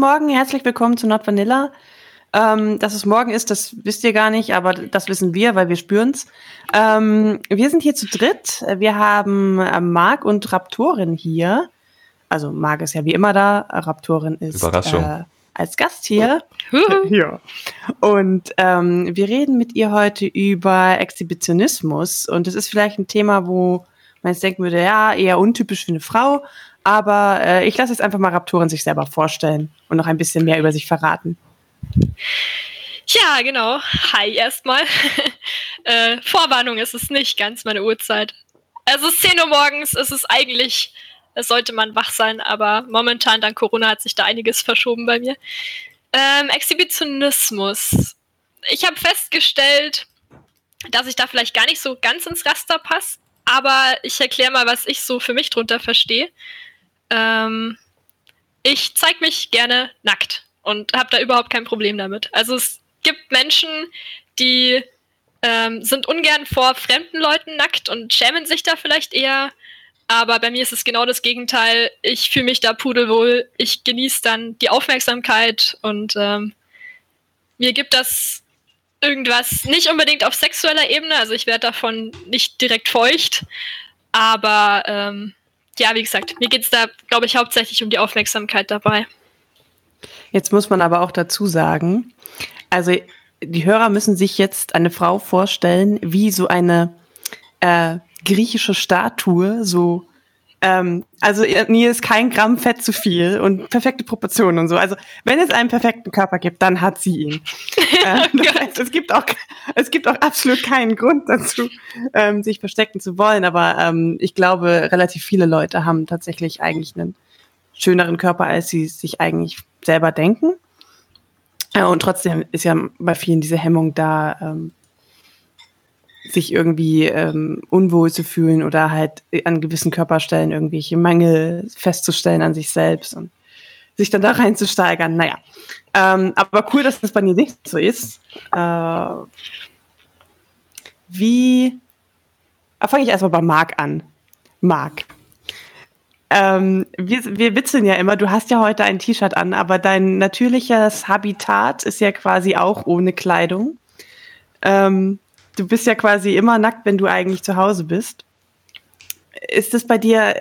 Guten Morgen, herzlich willkommen zu Not Vanilla. Ähm, dass es morgen ist, das wisst ihr gar nicht, aber das wissen wir, weil wir spüren's. Ähm, wir sind hier zu dritt. Wir haben äh, Marc und Raptorin hier. Also Marc ist ja wie immer da, Raptorin ist äh, als Gast hier. ja. Und ähm, wir reden mit ihr heute über Exhibitionismus. Und es ist vielleicht ein Thema, wo man jetzt denken würde, ja, eher untypisch für eine Frau. Aber äh, ich lasse jetzt einfach mal Raptoren sich selber vorstellen und noch ein bisschen mehr über sich verraten. Ja, genau. Hi erstmal. äh, Vorwarnung ist nicht ganz meine Uhrzeit. Es ist 10 Uhr morgens, es ist eigentlich, es sollte man wach sein, aber momentan dank Corona hat sich da einiges verschoben bei mir. Ähm, Exhibitionismus. Ich habe festgestellt, dass ich da vielleicht gar nicht so ganz ins Raster passe, aber ich erkläre mal, was ich so für mich drunter verstehe. Ähm, ich zeige mich gerne nackt und habe da überhaupt kein Problem damit. Also es gibt Menschen, die ähm, sind ungern vor fremden Leuten nackt und schämen sich da vielleicht eher. Aber bei mir ist es genau das Gegenteil. Ich fühle mich da pudelwohl. Ich genieße dann die Aufmerksamkeit und ähm, mir gibt das irgendwas nicht unbedingt auf sexueller Ebene. Also ich werde davon nicht direkt feucht. Aber ähm, ja, wie gesagt, mir geht es da, glaube ich, hauptsächlich um die Aufmerksamkeit dabei. Jetzt muss man aber auch dazu sagen, also die Hörer müssen sich jetzt eine Frau vorstellen, wie so eine äh, griechische Statue, so ähm, also mir ist kein Gramm Fett zu viel und perfekte Proportionen und so. Also wenn es einen perfekten Körper gibt, dann hat sie ihn. äh, das heißt, es gibt auch es gibt auch absolut keinen Grund dazu, ähm, sich verstecken zu wollen. Aber ähm, ich glaube, relativ viele Leute haben tatsächlich eigentlich einen schöneren Körper, als sie sich eigentlich selber denken. Äh, und trotzdem ist ja bei vielen diese Hemmung da, ähm, sich irgendwie ähm, unwohl zu fühlen oder halt an gewissen Körperstellen irgendwelche Mangel festzustellen an sich selbst und sich dann da reinzusteigern. Naja, ähm, aber cool, dass das bei dir nicht so ist. Äh, wie ah, fange ich erstmal bei Marc an. Marc. Ähm, wir, wir witzeln ja immer, du hast ja heute ein T-Shirt an, aber dein natürliches Habitat ist ja quasi auch ohne Kleidung. Ähm, du bist ja quasi immer nackt, wenn du eigentlich zu Hause bist. Ist das bei dir,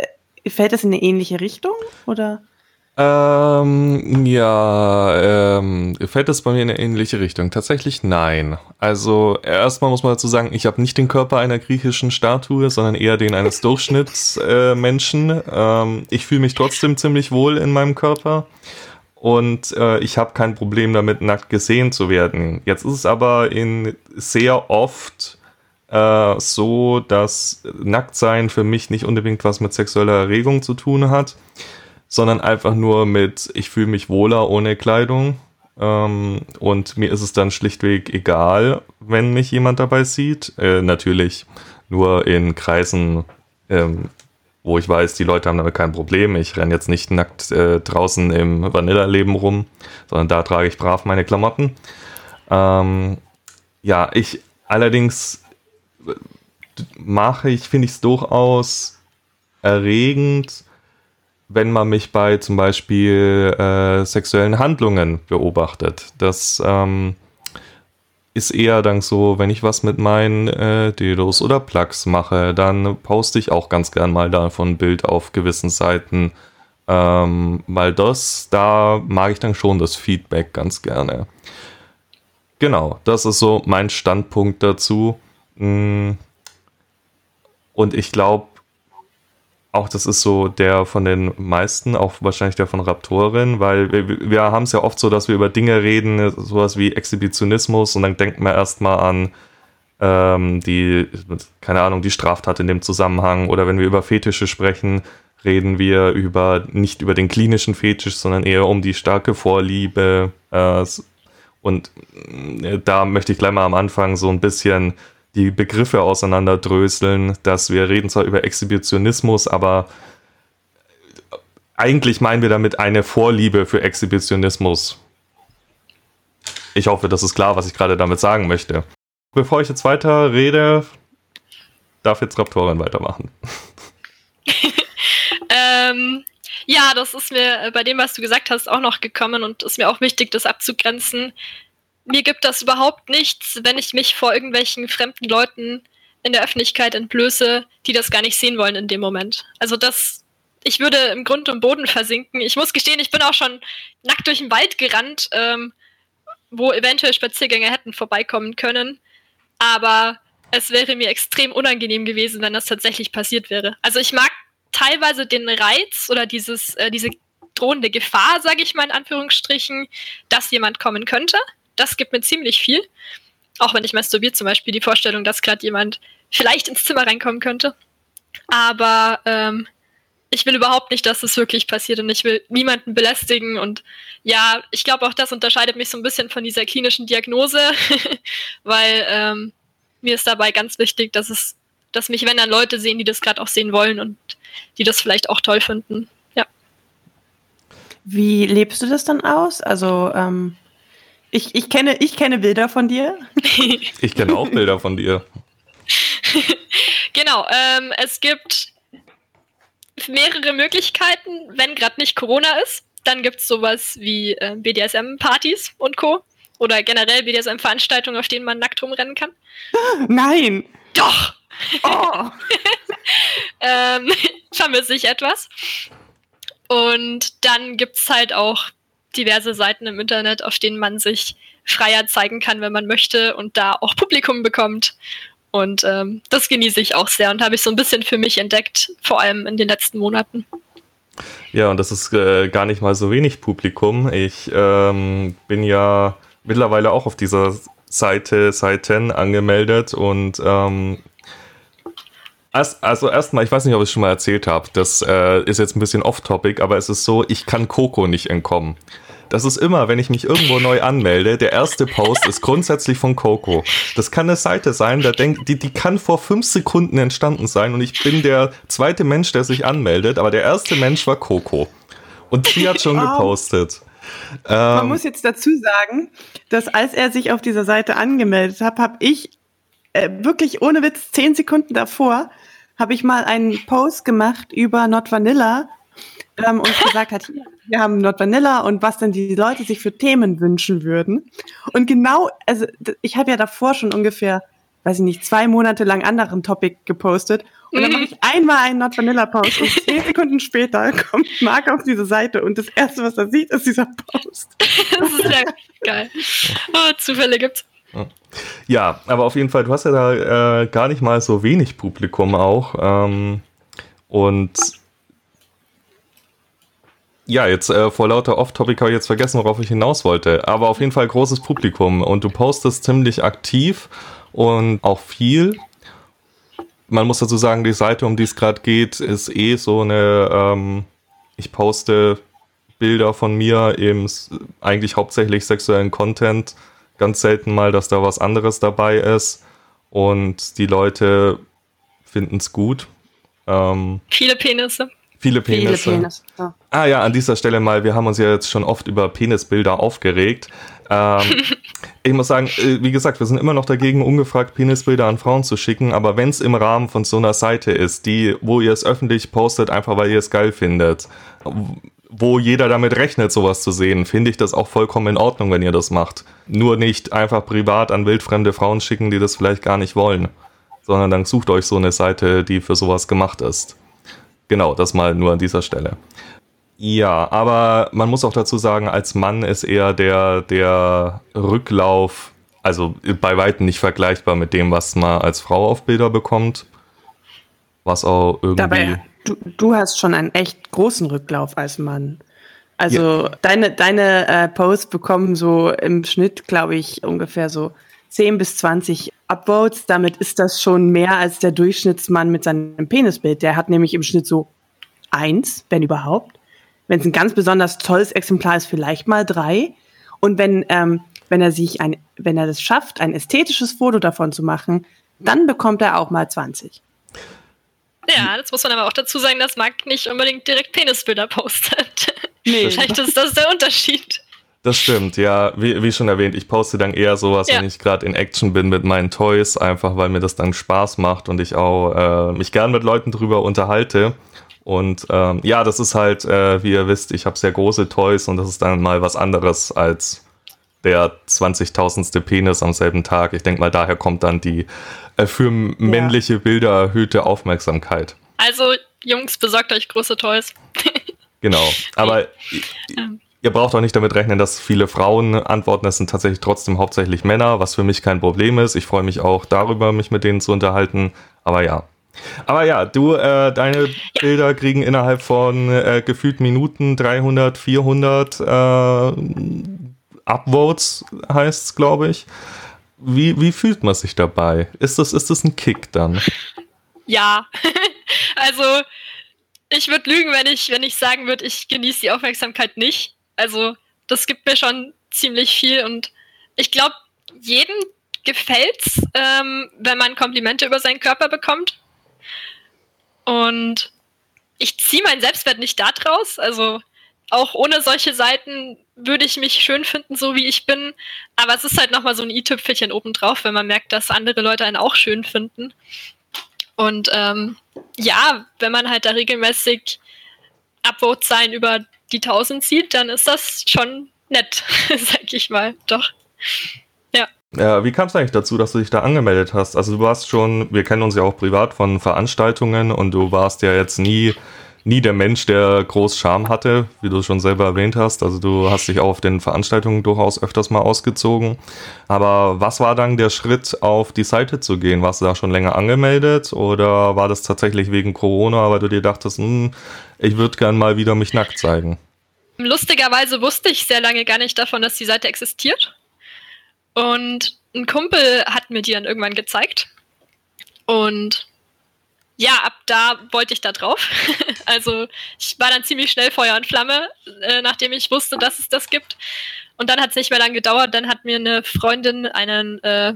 fällt das in eine ähnliche Richtung oder? Ähm, ja, ähm, fällt das bei mir in eine ähnliche Richtung? Tatsächlich nein. Also erstmal muss man dazu sagen, ich habe nicht den Körper einer griechischen Statue, sondern eher den eines Durchschnittsmenschen. Äh, ähm, ich fühle mich trotzdem ziemlich wohl in meinem Körper und äh, ich habe kein Problem damit, nackt gesehen zu werden. Jetzt ist es aber in sehr oft äh, so, dass Nacktsein für mich nicht unbedingt was mit sexueller Erregung zu tun hat, sondern einfach nur mit, ich fühle mich wohler ohne Kleidung. Ähm, und mir ist es dann schlichtweg egal, wenn mich jemand dabei sieht. Äh, natürlich nur in Kreisen, ähm, wo ich weiß, die Leute haben damit kein Problem. Ich renne jetzt nicht nackt äh, draußen im Vanilla-Leben rum, sondern da trage ich brav meine Klamotten. Ähm, ja, ich allerdings äh, mache ich, finde ich es durchaus erregend, wenn man mich bei zum Beispiel äh, sexuellen Handlungen beobachtet. Das ähm, ist eher dann so, wenn ich was mit meinen äh, Dedos oder Plugs mache, dann poste ich auch ganz gern mal davon ein Bild auf gewissen Seiten. Ähm, weil das, da mag ich dann schon das Feedback ganz gerne. Genau, das ist so mein Standpunkt dazu. Mm. Und ich glaube, auch das ist so der von den meisten, auch wahrscheinlich der von Raptorin, weil wir, wir haben es ja oft so, dass wir über Dinge reden, sowas wie Exhibitionismus und dann denkt man erstmal an ähm, die, keine Ahnung, die Straftat in dem Zusammenhang oder wenn wir über Fetische sprechen, reden wir über nicht über den klinischen Fetisch, sondern eher um die starke Vorliebe äh, und äh, da möchte ich gleich mal am Anfang so ein bisschen die Begriffe auseinanderdröseln, dass wir reden zwar über Exhibitionismus, aber eigentlich meinen wir damit eine Vorliebe für Exhibitionismus. Ich hoffe, das ist klar, was ich gerade damit sagen möchte. Bevor ich jetzt weiter rede, darf jetzt Raptorin weitermachen. ähm, Ja, das ist mir äh, bei dem, was du gesagt hast, auch noch gekommen und ist mir auch wichtig, das abzugrenzen. Mir gibt das überhaupt nichts, wenn ich mich vor irgendwelchen fremden Leuten in der Öffentlichkeit entblöße, die das gar nicht sehen wollen in dem Moment. Also das, ich würde im Grund und Boden versinken. Ich muss gestehen, ich bin auch schon nackt durch den Wald gerannt, ähm, wo eventuell Spaziergänger hätten vorbeikommen können. Aber es wäre mir extrem unangenehm gewesen, wenn das tatsächlich passiert wäre. Also ich mag teilweise den Reiz oder dieses, äh, diese drohende Gefahr, sage ich mal in Anführungsstrichen, dass jemand kommen könnte. Das gibt mir ziemlich viel. Auch wenn ich masturbiere, zum Beispiel die Vorstellung, dass gerade jemand vielleicht ins Zimmer reinkommen könnte. Aber ähm, ich will überhaupt nicht, dass das wirklich passiert und ich will niemanden belästigen. Und ja, ich glaube auch, das unterscheidet mich so ein bisschen von dieser klinischen Diagnose, weil ähm, mir ist dabei ganz wichtig, dass es, dass mich, wenn dann Leute sehen, die das gerade auch sehen wollen und die das vielleicht auch toll finden. Ja. Wie lebst du das dann aus? Also ähm, ich, ich, kenne, ich kenne Bilder von dir. ich kenne auch Bilder von dir. genau, ähm, es gibt mehrere Möglichkeiten, wenn gerade nicht Corona ist. Dann gibt es sowas wie äh, BDSM-Partys und Co. Oder generell BDSM-Veranstaltungen, auf denen man nackt rumrennen kann. Nein! Doch! Oh. ähm, vermisse ich etwas. Und dann gibt es halt auch diverse Seiten im Internet, auf denen man sich freier zeigen kann, wenn man möchte und da auch Publikum bekommt. Und ähm, das genieße ich auch sehr und habe ich so ein bisschen für mich entdeckt, vor allem in den letzten Monaten. Ja, und das ist äh, gar nicht mal so wenig Publikum. Ich ähm, bin ja mittlerweile auch auf dieser Seite Seiten angemeldet und ähm, also erstmal, ich weiß nicht, ob ich es schon mal erzählt habe, das äh, ist jetzt ein bisschen off-topic, aber es ist so, ich kann Coco nicht entkommen. Das ist immer, wenn ich mich irgendwo neu anmelde, der erste Post ist grundsätzlich von Coco. Das kann eine Seite sein, da denk, die, die kann vor fünf Sekunden entstanden sein und ich bin der zweite Mensch, der sich anmeldet, aber der erste Mensch war Coco. Und sie hat schon gepostet. Man ähm, muss jetzt dazu sagen, dass als er sich auf dieser Seite angemeldet hat, habe ich äh, wirklich ohne Witz zehn Sekunden davor habe ich mal einen Post gemacht über Not Vanilla ähm, und gesagt hat, wir haben Not Vanilla und was denn die Leute sich für Themen wünschen würden. Und genau, also ich habe ja davor schon ungefähr, weiß ich nicht, zwei Monate lang anderen Topic gepostet und dann mache ich einmal einen Not Vanilla Post und zehn Sekunden später kommt Marc auf diese Seite und das erste, was er sieht, ist dieser Post. das ist ja geil. Oh, Zufälle gibt's. Ja, aber auf jeden Fall, du hast ja da äh, gar nicht mal so wenig Publikum auch. Ähm, und ja, jetzt äh, vor lauter Off-Topic habe ich jetzt vergessen, worauf ich hinaus wollte. Aber auf jeden Fall großes Publikum und du postest ziemlich aktiv und auch viel. Man muss dazu sagen, die Seite, um die es gerade geht, ist eh so eine, ähm, ich poste Bilder von mir, eben eigentlich hauptsächlich sexuellen Content ganz selten mal, dass da was anderes dabei ist und die Leute finden es gut. Ähm, viele Penisse. Viele Penisse. Viele Penisse ja. Ah ja, an dieser Stelle mal, wir haben uns ja jetzt schon oft über Penisbilder aufgeregt. Ähm, ich muss sagen, äh, wie gesagt, wir sind immer noch dagegen, ungefragt Penisbilder an Frauen zu schicken, aber wenn es im Rahmen von so einer Seite ist, die, wo ihr es öffentlich postet, einfach weil ihr es geil findet, wo jeder damit rechnet, sowas zu sehen, finde ich das auch vollkommen in Ordnung, wenn ihr das macht. Nur nicht einfach privat an wildfremde Frauen schicken, die das vielleicht gar nicht wollen, sondern dann sucht euch so eine Seite, die für sowas gemacht ist. Genau, das mal nur an dieser Stelle. Ja, aber man muss auch dazu sagen, als Mann ist eher der, der Rücklauf, also bei weitem nicht vergleichbar mit dem, was man als Frau auf Bilder bekommt. Was auch irgendwie. Dabei Du, du hast schon einen echt großen Rücklauf als Mann. Also ja. deine, deine äh, Posts bekommen so im Schnitt, glaube ich, ungefähr so 10 bis 20 Upvotes. Damit ist das schon mehr als der Durchschnittsmann mit seinem Penisbild. Der hat nämlich im Schnitt so eins, wenn überhaupt. Wenn es ein ganz besonders tolles Exemplar ist, vielleicht mal drei. Und wenn, ähm, wenn er sich ein, wenn er das schafft, ein ästhetisches Foto davon zu machen, dann bekommt er auch mal 20. Ja, das muss man aber auch dazu sagen, dass Marc nicht unbedingt direkt Penisbilder postet. Nee. Vielleicht ist das der Unterschied. Das stimmt, ja. Wie, wie schon erwähnt, ich poste dann eher sowas, ja. wenn ich gerade in Action bin mit meinen Toys, einfach weil mir das dann Spaß macht und ich auch äh, mich gern mit Leuten drüber unterhalte. Und ähm, ja, das ist halt, äh, wie ihr wisst, ich habe sehr große Toys und das ist dann mal was anderes als der 20.000. Penis am selben Tag. Ich denke mal, daher kommt dann die für männliche ja. Bilder erhöhte Aufmerksamkeit. Also, Jungs, besorgt euch große Toys. genau, aber ähm. ihr braucht auch nicht damit rechnen, dass viele Frauen antworten. Es sind tatsächlich trotzdem hauptsächlich Männer, was für mich kein Problem ist. Ich freue mich auch darüber, mich mit denen zu unterhalten. Aber ja, aber ja, du, äh, deine ja. Bilder kriegen innerhalb von äh, gefühlt Minuten 300, 400 äh, Upvotes, heißt es, glaube ich. Wie, wie fühlt man sich dabei? Ist das, ist das ein Kick dann? Ja, also ich würde lügen, wenn ich, wenn ich sagen würde, ich genieße die Aufmerksamkeit nicht. Also das gibt mir schon ziemlich viel und ich glaube, jedem gefällt's, ähm, wenn man Komplimente über seinen Körper bekommt. Und ich ziehe meinen Selbstwert nicht da draus. Also auch ohne solche Seiten würde ich mich schön finden, so wie ich bin. Aber es ist halt nochmal so ein i-Tüpfelchen obendrauf, wenn man merkt, dass andere Leute einen auch schön finden. Und ähm, ja, wenn man halt da regelmäßig Upvote-Zahlen über die 1000 zieht, dann ist das schon nett, sag ich mal. Doch. Ja, wie kam es eigentlich dazu, dass du dich da angemeldet hast? Also du warst schon, wir kennen uns ja auch privat von Veranstaltungen und du warst ja jetzt nie, nie der Mensch, der groß Charme hatte, wie du schon selber erwähnt hast. Also du hast dich auch auf den Veranstaltungen durchaus öfters mal ausgezogen. Aber was war dann der Schritt, auf die Seite zu gehen? Warst du da schon länger angemeldet oder war das tatsächlich wegen Corona, weil du dir dachtest, hm, ich würde gern mal wieder mich nackt zeigen? Lustigerweise wusste ich sehr lange gar nicht davon, dass die Seite existiert. Und ein Kumpel hat mir die dann irgendwann gezeigt. Und ja, ab da wollte ich da drauf. also ich war dann ziemlich schnell Feuer und Flamme, äh, nachdem ich wusste, dass es das gibt. Und dann hat es nicht mehr lange gedauert. Dann hat mir eine Freundin einen äh,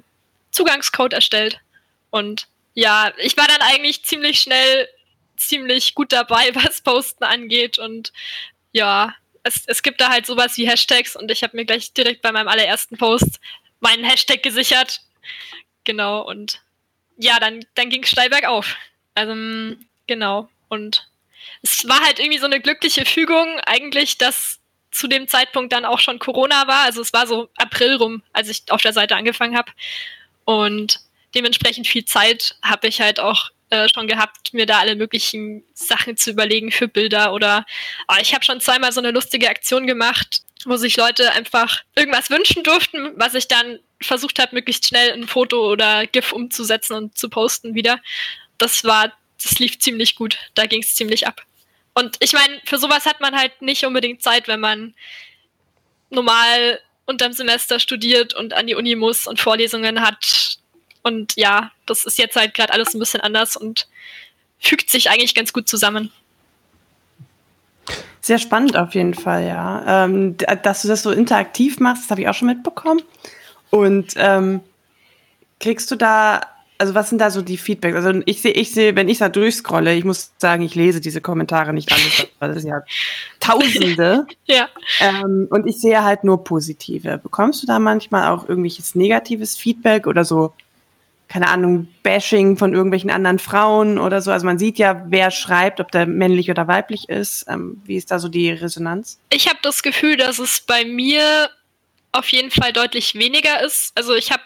Zugangscode erstellt. Und ja, ich war dann eigentlich ziemlich schnell ziemlich gut dabei, was Posten angeht. Und ja, es, es gibt da halt sowas wie Hashtags und ich habe mir gleich direkt bei meinem allerersten Post meinen Hashtag gesichert. Genau, und ja, dann, dann ging es steil bergauf. Also, genau. Und es war halt irgendwie so eine glückliche Fügung, eigentlich, dass zu dem Zeitpunkt dann auch schon Corona war. Also es war so April rum, als ich auf der Seite angefangen habe. Und dementsprechend viel Zeit habe ich halt auch äh, schon gehabt, mir da alle möglichen Sachen zu überlegen für Bilder oder oh, ich habe schon zweimal so eine lustige Aktion gemacht, wo sich Leute einfach irgendwas wünschen durften, was ich dann versucht habe, möglichst schnell ein Foto oder GIF umzusetzen und zu posten wieder. Das war, das lief ziemlich gut. Da ging es ziemlich ab. Und ich meine, für sowas hat man halt nicht unbedingt Zeit, wenn man normal unterm Semester studiert und an die Uni muss und Vorlesungen hat. Und ja, das ist jetzt halt gerade alles ein bisschen anders und fügt sich eigentlich ganz gut zusammen. Sehr spannend auf jeden Fall, ja. Ähm, dass du das so interaktiv machst, das habe ich auch schon mitbekommen. Und ähm, kriegst du da, also was sind da so die Feedbacks? Also ich sehe, ich sehe, wenn ich da durchscrolle, ich muss sagen, ich lese diese Kommentare nicht alles, weil das sind ja Tausende. ja. Ähm, und ich sehe halt nur positive. Bekommst du da manchmal auch irgendwelches negatives Feedback oder so keine Ahnung, Bashing von irgendwelchen anderen Frauen oder so. Also man sieht ja, wer schreibt, ob der männlich oder weiblich ist. Ähm, wie ist da so die Resonanz? Ich habe das Gefühl, dass es bei mir auf jeden Fall deutlich weniger ist. Also ich habe,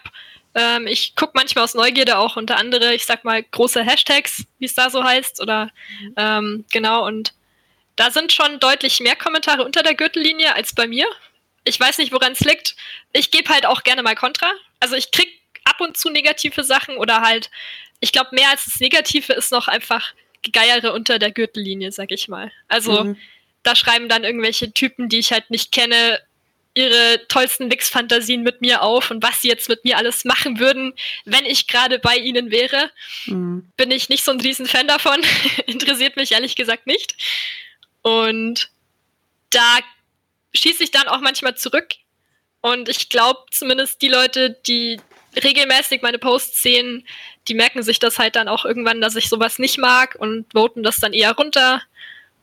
ähm, ich gucke manchmal aus Neugierde auch unter andere, ich sag mal, große Hashtags, wie es da so heißt. Oder mhm. ähm, genau, und da sind schon deutlich mehr Kommentare unter der Gürtellinie als bei mir. Ich weiß nicht, woran es liegt. Ich gebe halt auch gerne mal Kontra. Also ich krieg ab und zu negative Sachen oder halt, ich glaube, mehr als das Negative ist noch einfach Gegeiere unter der Gürtellinie, sag ich mal. Also mhm. da schreiben dann irgendwelche Typen, die ich halt nicht kenne, ihre tollsten Wix-Fantasien mit mir auf und was sie jetzt mit mir alles machen würden, wenn ich gerade bei ihnen wäre. Mhm. Bin ich nicht so ein Riesenfan davon. Interessiert mich ehrlich gesagt nicht. Und da schieße ich dann auch manchmal zurück. Und ich glaube, zumindest die Leute, die regelmäßig meine Posts sehen, die merken sich das halt dann auch irgendwann, dass ich sowas nicht mag und voten das dann eher runter.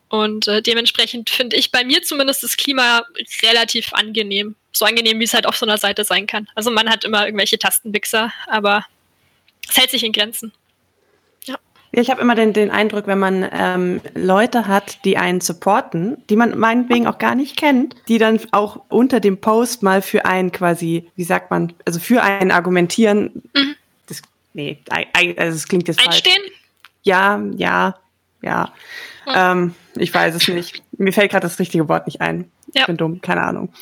Und äh, dementsprechend finde ich bei mir zumindest das Klima relativ angenehm. So angenehm, wie es halt auf so einer Seite sein kann. Also man hat immer irgendwelche Tastenwichser, aber es hält sich in Grenzen. Ja. Ich habe immer den, den Eindruck, wenn man ähm, Leute hat, die einen supporten, die man meinetwegen auch gar nicht kennt, die dann auch unter dem Post mal für einen quasi, wie sagt man, also für einen argumentieren. Mhm. Das, nee, also es klingt jetzt Einstehen? falsch. Ja, ja, ja. ja. Ähm, ich weiß es nicht. Mir fällt gerade das richtige Wort nicht ein. Ja. Ich bin dumm, keine Ahnung.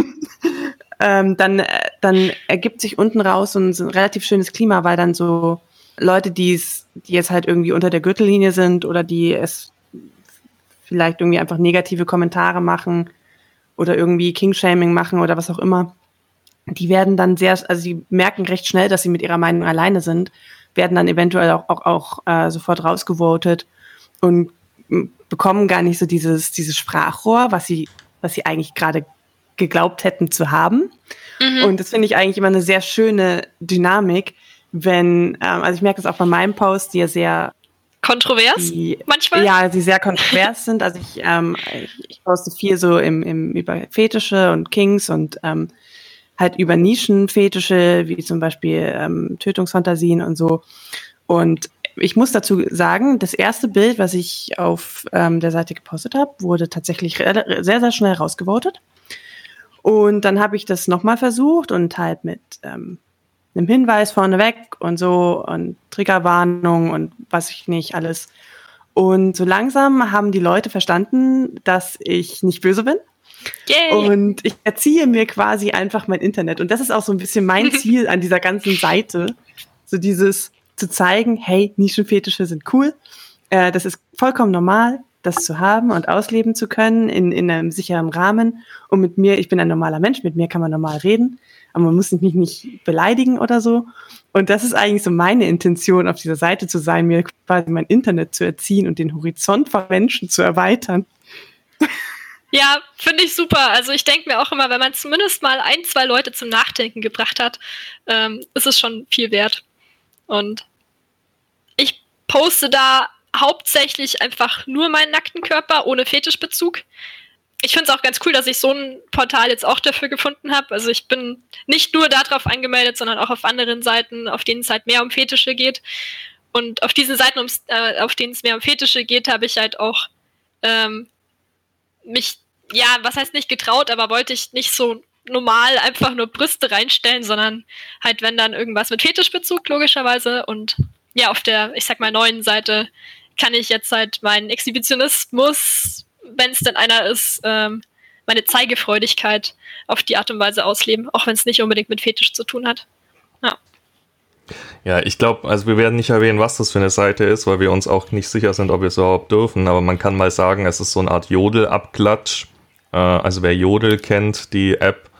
ähm, dann, äh, dann ergibt sich unten raus so ein, so ein relativ schönes Klima, weil dann so Leute, die es, die jetzt halt irgendwie unter der Gürtellinie sind oder die es vielleicht irgendwie einfach negative Kommentare machen oder irgendwie Kingshaming machen oder was auch immer, die werden dann sehr, also sie merken recht schnell, dass sie mit ihrer Meinung alleine sind, werden dann eventuell auch, auch, auch äh, sofort rausgevotet und bekommen gar nicht so dieses, dieses Sprachrohr, was sie, was sie eigentlich gerade geglaubt hätten zu haben. Mhm. Und das finde ich eigentlich immer eine sehr schöne Dynamik, wenn, ähm, also ich merke es auch bei meinem Post, die ja sehr kontrovers die, manchmal. Ja, die sehr kontrovers sind. Also ich, ähm, ich, ich, poste viel so im, im über Fetische und Kings und ähm, halt über Nischenfetische, wie zum Beispiel ähm, Tötungsfantasien und so. Und ich muss dazu sagen, das erste Bild, was ich auf ähm, der Seite gepostet habe, wurde tatsächlich sehr, sehr schnell rausgevotet. Und dann habe ich das nochmal versucht und halt mit ähm, einem Hinweis vorneweg und so und Triggerwarnung und was ich nicht alles. Und so langsam haben die Leute verstanden, dass ich nicht böse bin. Yay. Und ich erziehe mir quasi einfach mein Internet. Und das ist auch so ein bisschen mein Ziel an dieser ganzen Seite. So dieses zu zeigen, hey, Nischenfetische sind cool. Äh, das ist vollkommen normal, das zu haben und ausleben zu können in, in einem sicheren Rahmen. Und mit mir, ich bin ein normaler Mensch, mit mir kann man normal reden aber man muss mich nicht beleidigen oder so. Und das ist eigentlich so meine Intention, auf dieser Seite zu sein, mir quasi mein Internet zu erziehen und den Horizont von Menschen zu erweitern. Ja, finde ich super. Also ich denke mir auch immer, wenn man zumindest mal ein, zwei Leute zum Nachdenken gebracht hat, ähm, ist es schon viel wert. Und ich poste da hauptsächlich einfach nur meinen nackten Körper ohne Fetischbezug ich finde es auch ganz cool, dass ich so ein Portal jetzt auch dafür gefunden habe. Also ich bin nicht nur darauf angemeldet, sondern auch auf anderen Seiten, auf denen es halt mehr um Fetische geht. Und auf diesen Seiten, äh, auf denen es mehr um Fetische geht, habe ich halt auch ähm, mich, ja, was heißt nicht getraut, aber wollte ich nicht so normal einfach nur Brüste reinstellen, sondern halt, wenn dann irgendwas mit Fetischbezug, logischerweise. Und ja, auf der, ich sag mal, neuen Seite kann ich jetzt halt meinen Exhibitionismus wenn es denn einer ist, ähm, meine Zeigefreudigkeit auf die Art und Weise ausleben, auch wenn es nicht unbedingt mit Fetisch zu tun hat. Ja. Ja, ich glaube, also wir werden nicht erwähnen, was das für eine Seite ist, weil wir uns auch nicht sicher sind, ob wir es überhaupt dürfen. Aber man kann mal sagen, es ist so eine Art Jodel-Abklatsch. Äh, also wer Jodel kennt, die App,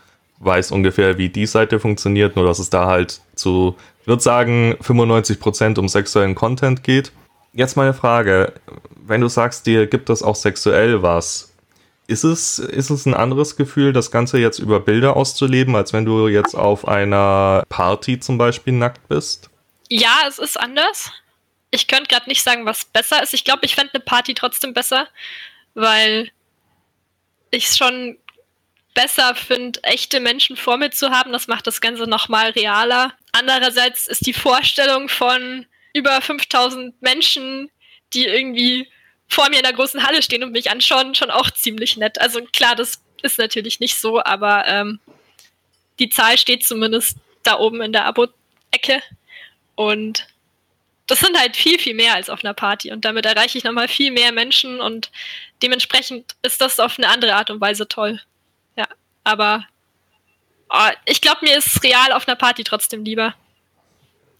weiß ungefähr, wie die Seite funktioniert, nur dass es da halt zu, ich würde sagen, 95% um sexuellen Content geht. Jetzt meine Frage, wenn du sagst, dir gibt es auch sexuell was, ist es, ist es ein anderes Gefühl, das Ganze jetzt über Bilder auszuleben, als wenn du jetzt auf einer Party zum Beispiel nackt bist? Ja, es ist anders. Ich könnte gerade nicht sagen, was besser ist. Ich glaube, ich fände eine Party trotzdem besser, weil ich es schon besser finde, echte Menschen vor mir zu haben. Das macht das Ganze nochmal realer. Andererseits ist die Vorstellung von über 5000 Menschen, die irgendwie vor mir in der großen Halle stehen und mich anschauen, schon auch ziemlich nett. Also klar, das ist natürlich nicht so, aber ähm, die Zahl steht zumindest da oben in der Abo-Ecke. Und das sind halt viel, viel mehr als auf einer Party. Und damit erreiche ich nochmal viel mehr Menschen und dementsprechend ist das auf eine andere Art und Weise toll. Ja, aber oh, ich glaube, mir ist real auf einer Party trotzdem lieber.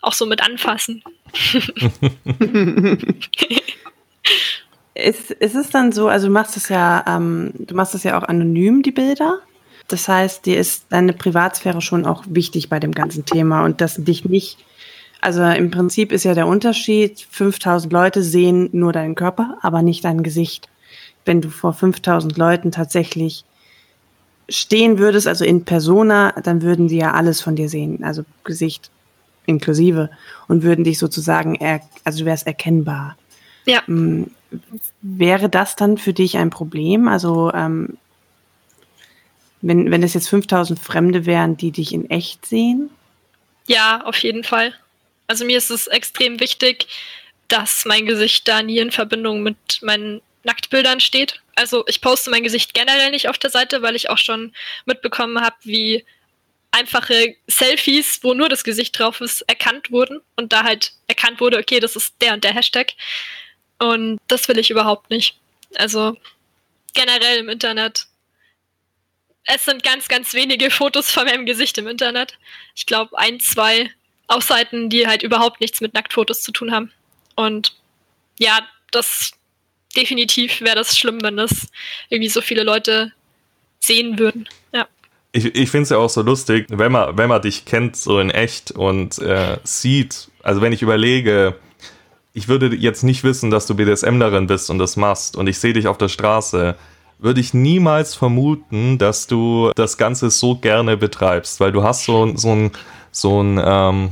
Auch so mit anfassen. ist, ist es dann so, also du machst es ja, ähm, du machst es ja auch anonym, die Bilder. Das heißt, dir ist deine Privatsphäre schon auch wichtig bei dem ganzen Thema und dass dich nicht, also im Prinzip ist ja der Unterschied, 5000 Leute sehen nur deinen Körper, aber nicht dein Gesicht. Wenn du vor 5000 Leuten tatsächlich stehen würdest, also in Persona, dann würden sie ja alles von dir sehen, also Gesicht inklusive und würden dich sozusagen, er, also du wärst erkennbar. Ja. Wäre das dann für dich ein Problem? Also ähm, wenn, wenn es jetzt 5000 Fremde wären, die dich in echt sehen? Ja, auf jeden Fall. Also mir ist es extrem wichtig, dass mein Gesicht da nie in Verbindung mit meinen Nacktbildern steht. Also ich poste mein Gesicht generell nicht auf der Seite, weil ich auch schon mitbekommen habe, wie einfache Selfies, wo nur das Gesicht drauf ist, erkannt wurden und da halt erkannt wurde, okay, das ist der und der Hashtag. Und das will ich überhaupt nicht. Also generell im Internet. Es sind ganz, ganz wenige Fotos von meinem Gesicht im Internet. Ich glaube, ein, zwei auf Seiten, die halt überhaupt nichts mit Nacktfotos zu tun haben. Und ja, das definitiv wäre das schlimm, wenn das irgendwie so viele Leute sehen würden. Ja. Ich, ich finde es ja auch so lustig, wenn man, wenn man dich kennt, so in echt und äh, sieht, also wenn ich überlege, ich würde jetzt nicht wissen, dass du BDSMlerin bist und das machst und ich sehe dich auf der Straße, würde ich niemals vermuten, dass du das Ganze so gerne betreibst, weil du hast so, so ein, so ein ähm,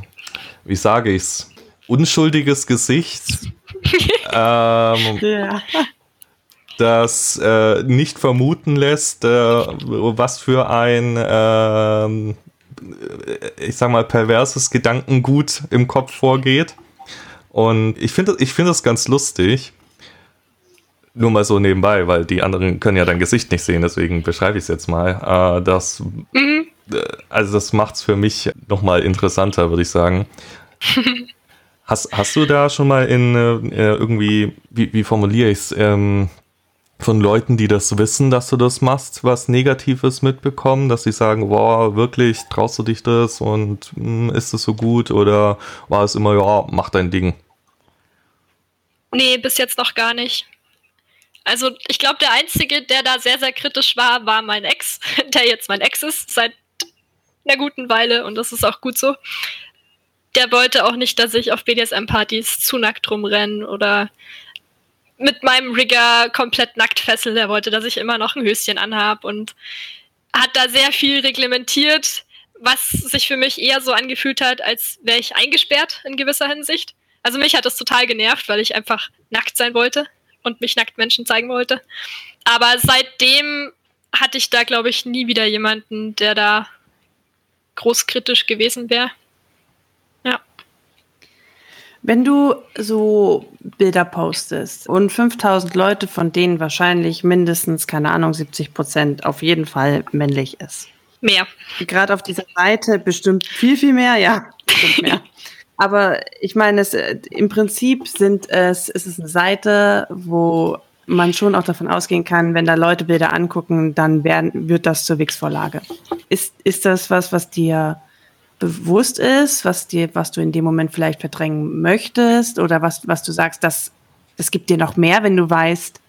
wie sage ich's, unschuldiges Gesicht, ähm, ja. das äh, nicht vermuten lässt, äh, was für ein, äh, ich sag mal, perverses Gedankengut im Kopf vorgeht. Und ich finde ich finde das ganz lustig. Nur mal so nebenbei, weil die anderen können ja dein Gesicht nicht sehen, deswegen beschreibe ich es jetzt mal. Äh, das, mhm. Äh, also das macht es für mich nochmal interessanter, würde ich sagen. hast, hast du da schon mal in äh, irgendwie, wie, wie formuliere ich es, ähm, von Leuten, die das wissen, dass du das machst, was Negatives mitbekommen, dass sie sagen, wow, wirklich, traust du dich das und mh, hm, ist es so gut oder war es immer, ja, mach dein Ding? Nee, bis jetzt noch gar nicht. Also ich glaube, der Einzige, der da sehr, sehr kritisch war, war mein Ex, der jetzt mein Ex ist, seit einer guten Weile und das ist auch gut so. Der wollte auch nicht, dass ich auf BDSM-Partys zu nackt rumrenne oder mit meinem Rigger komplett nackt fessel. Der wollte, dass ich immer noch ein Höschen anhab und hat da sehr viel reglementiert, was sich für mich eher so angefühlt hat, als wäre ich eingesperrt in gewisser Hinsicht. Also mich hat das total genervt, weil ich einfach nackt sein wollte und mich nackt Menschen zeigen wollte. Aber seitdem hatte ich da, glaube ich, nie wieder jemanden, der da großkritisch gewesen wäre. Ja. Wenn du so Bilder postest und 5000 Leute, von denen wahrscheinlich mindestens, keine Ahnung, 70 Prozent auf jeden Fall männlich ist. Mehr. Gerade auf dieser Seite bestimmt viel, viel mehr, ja, bestimmt mehr. Aber ich meine, es, äh, im Prinzip sind es, ist es eine Seite, wo man schon auch davon ausgehen kann, wenn da Leute Bilder angucken, dann werden, wird das zur Wix-Vorlage. Ist, ist das was, was dir bewusst ist, was dir, was du in dem Moment vielleicht verdrängen möchtest oder was, was du sagst, das, das gibt dir noch mehr, wenn du weißt,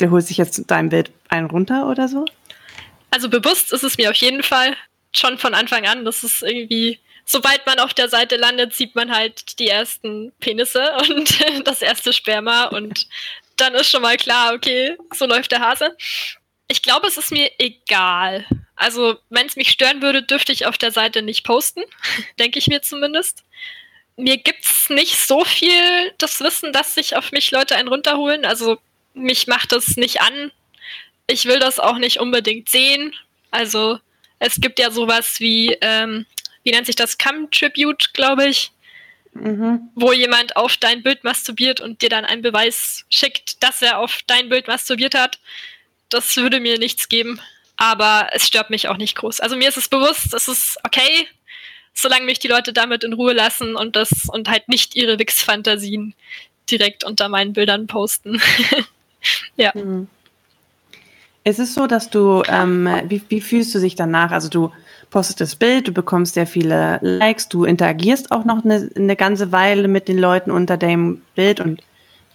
der holt sich jetzt dein Bild einen runter oder so? Also bewusst ist es mir auf jeden Fall schon von Anfang an, dass es irgendwie sobald man auf der Seite landet, sieht man halt die ersten Penisse und das erste Sperma und dann ist schon mal klar, okay, so läuft der Hase. Ich glaube, es ist mir egal. Also, wenn es mich stören würde, dürfte ich auf der Seite nicht posten, denke ich mir zumindest. Mir gibt es nicht so viel das Wissen, dass sich auf mich Leute einen runterholen. Also, mich macht das nicht an. Ich will das auch nicht unbedingt sehen. Also, es gibt ja sowas wie ähm, wie nennt sich das, Cam-Tribute, glaube ich, mhm. wo jemand auf dein Bild masturbiert und dir dann einen Beweis schickt, dass er auf dein Bild masturbiert hat. Das würde mir nichts geben, aber es stört mich auch nicht groß. Also mir ist es bewusst, es ist okay, solange mich die Leute damit in Ruhe lassen und das und halt nicht ihre Wix-Fantasien direkt unter meinen Bildern posten. ja. Mhm. Es ist so, dass du, ähm, wie, wie fühlst du dich danach? Also du postest das Bild, du bekommst sehr viele Likes, du interagierst auch noch eine, eine ganze Weile mit den Leuten unter dem Bild und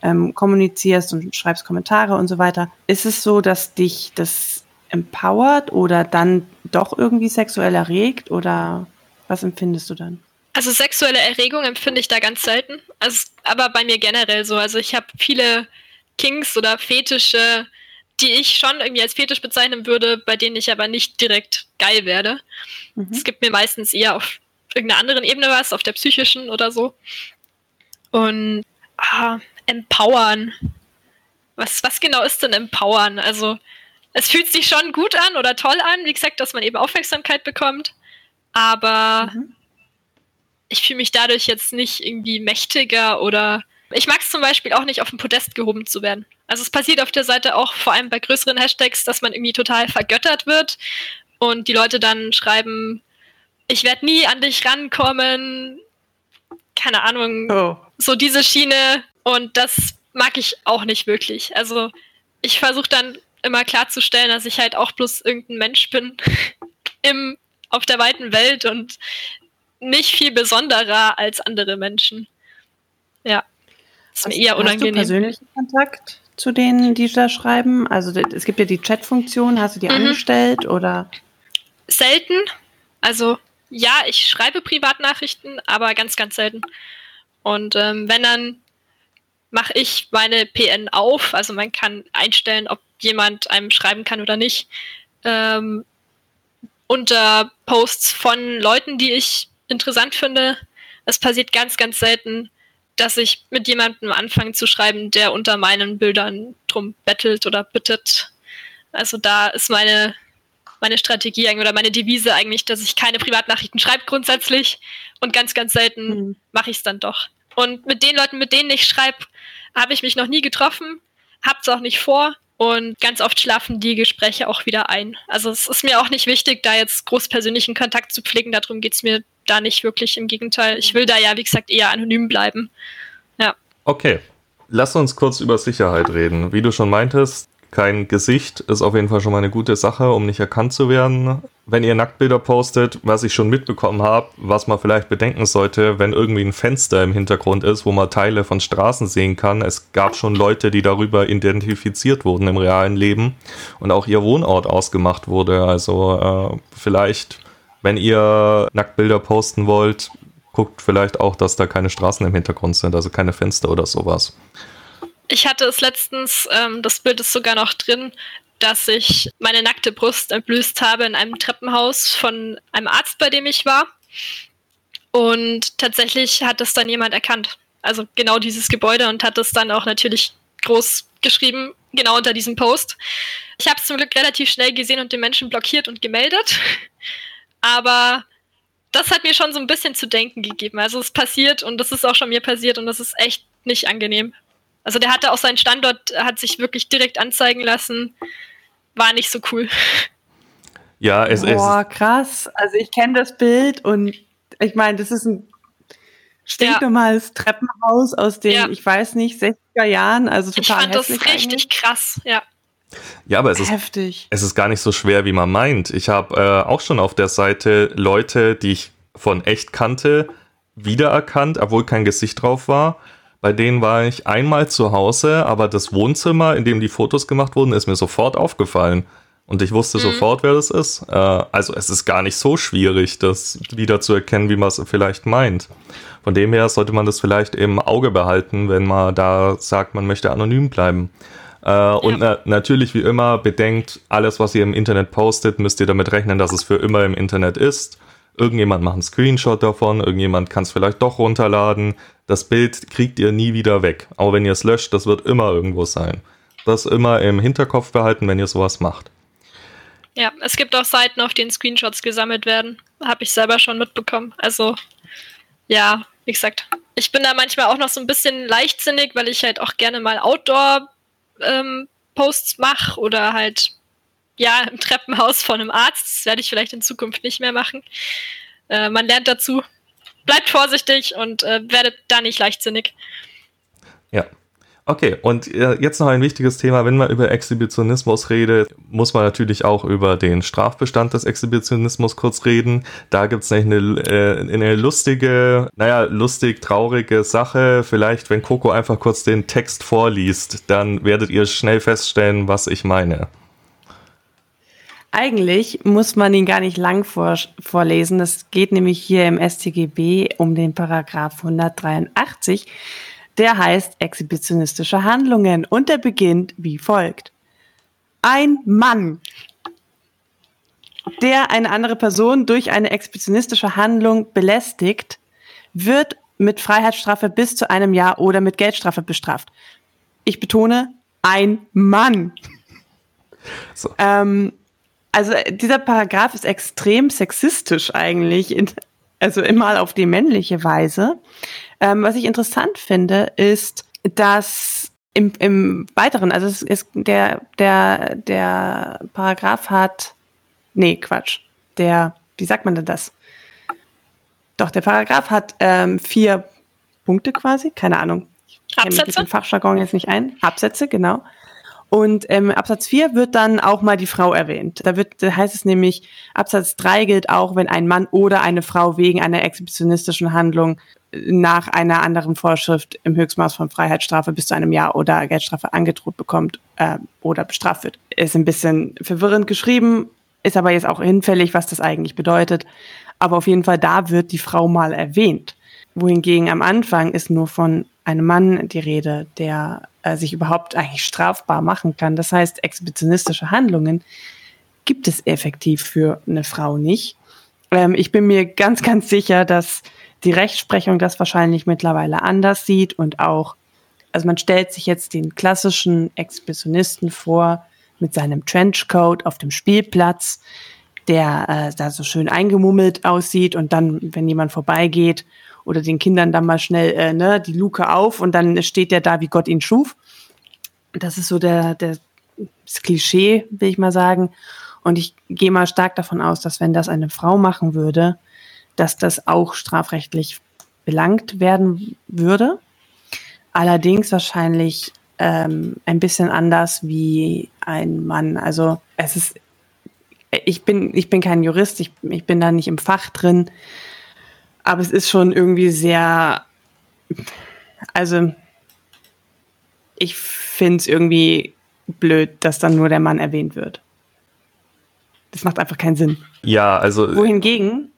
ähm, kommunizierst und schreibst Kommentare und so weiter. Ist es so, dass dich das empowert oder dann doch irgendwie sexuell erregt oder was empfindest du dann? Also sexuelle Erregung empfinde ich da ganz selten. Also, aber bei mir generell so. Also ich habe viele Kings oder Fetische, die ich schon irgendwie als Fetisch bezeichnen würde, bei denen ich aber nicht direkt geil werde. Mhm. Es gibt mir meistens eher auf irgendeiner anderen Ebene was, auf der psychischen oder so. Und ah, empowern. Was, was genau ist denn empowern? Also, es fühlt sich schon gut an oder toll an, wie gesagt, dass man eben Aufmerksamkeit bekommt. Aber mhm. ich fühle mich dadurch jetzt nicht irgendwie mächtiger oder Ich mag es zum Beispiel auch nicht, auf dem Podest gehoben zu werden. Also es passiert auf der Seite auch vor allem bei größeren Hashtags, dass man irgendwie total vergöttert wird und die Leute dann schreiben, ich werde nie an dich rankommen, keine Ahnung, oh. so diese Schiene und das mag ich auch nicht wirklich. Also ich versuche dann immer klarzustellen, dass ich halt auch bloß irgendein Mensch bin im, auf der weiten Welt und nicht viel besonderer als andere Menschen. Ja. Ist mir eher unangenehm. Hast du persönlichen Kontakt zu denen, die da schreiben? Also es gibt ja die Chat-Funktion, hast du die mhm. angestellt oder? Selten. Also ja, ich schreibe Privatnachrichten, aber ganz, ganz selten. Und ähm, wenn dann mache ich meine PN auf, also man kann einstellen, ob jemand einem schreiben kann oder nicht. Ähm, unter Posts von Leuten, die ich interessant finde. Es passiert ganz, ganz selten, dass ich mit jemandem anfange zu schreiben, der unter meinen Bildern drum bettelt oder bittet. Also da ist meine, meine Strategie oder meine Devise eigentlich, dass ich keine Privatnachrichten schreibe grundsätzlich und ganz, ganz selten mhm. mache ich es dann doch. Und mit den Leuten, mit denen ich schreibe, habe ich mich noch nie getroffen, hab's auch nicht vor und ganz oft schlafen die Gespräche auch wieder ein. Also es ist mir auch nicht wichtig, da jetzt groß persönlichen Kontakt zu pflegen. Darum geht's mir da nicht wirklich. Im Gegenteil, ich will da ja, wie gesagt, eher anonym bleiben. Ja. Okay. Lass uns kurz über Sicherheit reden. Wie du schon meintest, kein Gesicht ist auf jeden Fall schon mal eine gute Sache, um nicht erkannt zu werden. Wenn ihr Nacktbilder postet, was ich schon mitbekommen habe, was man vielleicht bedenken sollte, wenn irgendwie ein Fenster im Hintergrund ist, wo man Teile von Straßen sehen kann. Es gab schon Leute, die darüber identifiziert wurden im realen Leben und auch ihr Wohnort ausgemacht wurde. Also äh, vielleicht wenn ihr Nacktbilder posten wollt, guckt vielleicht auch, dass da keine Straßen im Hintergrund sind, also keine Fenster oder sowas. Ich hatte es letztens, ähm, das Bild ist sogar noch drin, dass ich meine nackte Brust entblößt habe in einem Treppenhaus von einem Arzt, bei dem ich war. Und tatsächlich hat es dann jemand erkannt. Also genau dieses Gebäude und hat es dann auch natürlich groß geschrieben, genau unter diesem Post. Ich habe es zum Glück relativ schnell gesehen und den Menschen blockiert und gemeldet. Aber das hat mir schon so ein bisschen zu denken gegeben. Also es passiert und das ist auch schon mir passiert und das ist echt nicht angenehm. Also der hatte auch seinen Standort, hat sich wirklich direkt anzeigen lassen. War nicht so cool. Ja, es ist. Boah, krass. Also ich kenne das Bild und ich meine, das ist ein stinknormales ja. Treppenhaus aus den, ja. ich weiß nicht, 60er Jahren. Also total Ich fand das richtig eigentlich. krass, ja. Ja, aber es ist, Heftig. es ist gar nicht so schwer, wie man meint. Ich habe äh, auch schon auf der Seite Leute, die ich von echt kannte, wiedererkannt, obwohl kein Gesicht drauf war. Bei denen war ich einmal zu Hause, aber das Wohnzimmer, in dem die Fotos gemacht wurden, ist mir sofort aufgefallen. Und ich wusste mhm. sofort, wer das ist. Äh, also es ist gar nicht so schwierig, das wieder zu erkennen, wie man es vielleicht meint. Von dem her sollte man das vielleicht im Auge behalten, wenn man da sagt, man möchte anonym bleiben. Äh, und na natürlich, wie immer, bedenkt, alles, was ihr im Internet postet, müsst ihr damit rechnen, dass es für immer im Internet ist. Irgendjemand macht einen Screenshot davon, irgendjemand kann es vielleicht doch runterladen. Das Bild kriegt ihr nie wieder weg. Auch wenn ihr es löscht, das wird immer irgendwo sein. Das immer im Hinterkopf behalten, wenn ihr sowas macht. Ja, es gibt auch Seiten, auf denen Screenshots gesammelt werden. Habe ich selber schon mitbekommen. Also, ja, wie gesagt, ich bin da manchmal auch noch so ein bisschen leichtsinnig, weil ich halt auch gerne mal Outdoor ähm, mache oder halt ja im Treppenhaus von einem Arzt. Das werde ich vielleicht in Zukunft nicht mehr machen. Äh, man lernt dazu. Bleibt vorsichtig und äh, werdet da nicht leichtsinnig. Ja, Okay, und äh, jetzt noch ein wichtiges Thema. Wenn man über Exhibitionismus redet, muss man natürlich auch über den Strafbestand des Exhibitionismus kurz reden. Da gibt's es eine, äh, eine lustige, naja, lustig, traurige Sache. Vielleicht, wenn Coco einfach kurz den Text vorliest, dann werdet ihr schnell feststellen, was ich meine. Eigentlich muss man ihn gar nicht lang vor, vorlesen. Es geht nämlich hier im StGB um den Paragraph 183 der heißt exhibitionistische Handlungen und der beginnt wie folgt. Ein Mann, der eine andere Person durch eine exhibitionistische Handlung belästigt, wird mit Freiheitsstrafe bis zu einem Jahr oder mit Geldstrafe bestraft. Ich betone, ein Mann. So. Ähm, also dieser Paragraph ist extrem sexistisch eigentlich, in, also immer auf die männliche Weise. Ähm, was ich interessant finde, ist, dass im, im Weiteren, also es ist der, der, der Paragraph hat, nee, Quatsch, der, wie sagt man denn das? Doch, der Paragraph hat ähm, vier Punkte quasi, keine Ahnung. Ich mich mit dem Fachjargon jetzt nicht ein. Absätze, genau. Und im ähm, Absatz 4 wird dann auch mal die Frau erwähnt. Da, wird, da heißt es nämlich, Absatz 3 gilt auch, wenn ein Mann oder eine Frau wegen einer exhibitionistischen Handlung nach einer anderen Vorschrift im Höchstmaß von Freiheitsstrafe bis zu einem Jahr oder Geldstrafe angedroht bekommt äh, oder bestraft wird. Ist ein bisschen verwirrend geschrieben, ist aber jetzt auch hinfällig, was das eigentlich bedeutet. Aber auf jeden Fall, da wird die Frau mal erwähnt. Wohingegen am Anfang ist nur von einem Mann die Rede, der äh, sich überhaupt eigentlich strafbar machen kann. Das heißt, exhibitionistische Handlungen gibt es effektiv für eine Frau nicht. Ähm, ich bin mir ganz, ganz sicher, dass die Rechtsprechung das wahrscheinlich mittlerweile anders sieht und auch, also man stellt sich jetzt den klassischen Exhibitionisten vor mit seinem Trenchcoat auf dem Spielplatz, der äh, da so schön eingemummelt aussieht und dann, wenn jemand vorbeigeht oder den Kindern dann mal schnell äh, ne, die Luke auf und dann steht der da, wie Gott ihn schuf. Das ist so der, der das Klischee, will ich mal sagen. Und ich gehe mal stark davon aus, dass wenn das eine Frau machen würde, dass das auch strafrechtlich belangt werden würde. Allerdings wahrscheinlich ähm, ein bisschen anders wie ein Mann. Also es ist, ich bin, ich bin kein Jurist, ich, ich bin da nicht im Fach drin, aber es ist schon irgendwie sehr, also ich finde es irgendwie blöd, dass dann nur der Mann erwähnt wird. Das macht einfach keinen Sinn. Ja, also. Wohingegen,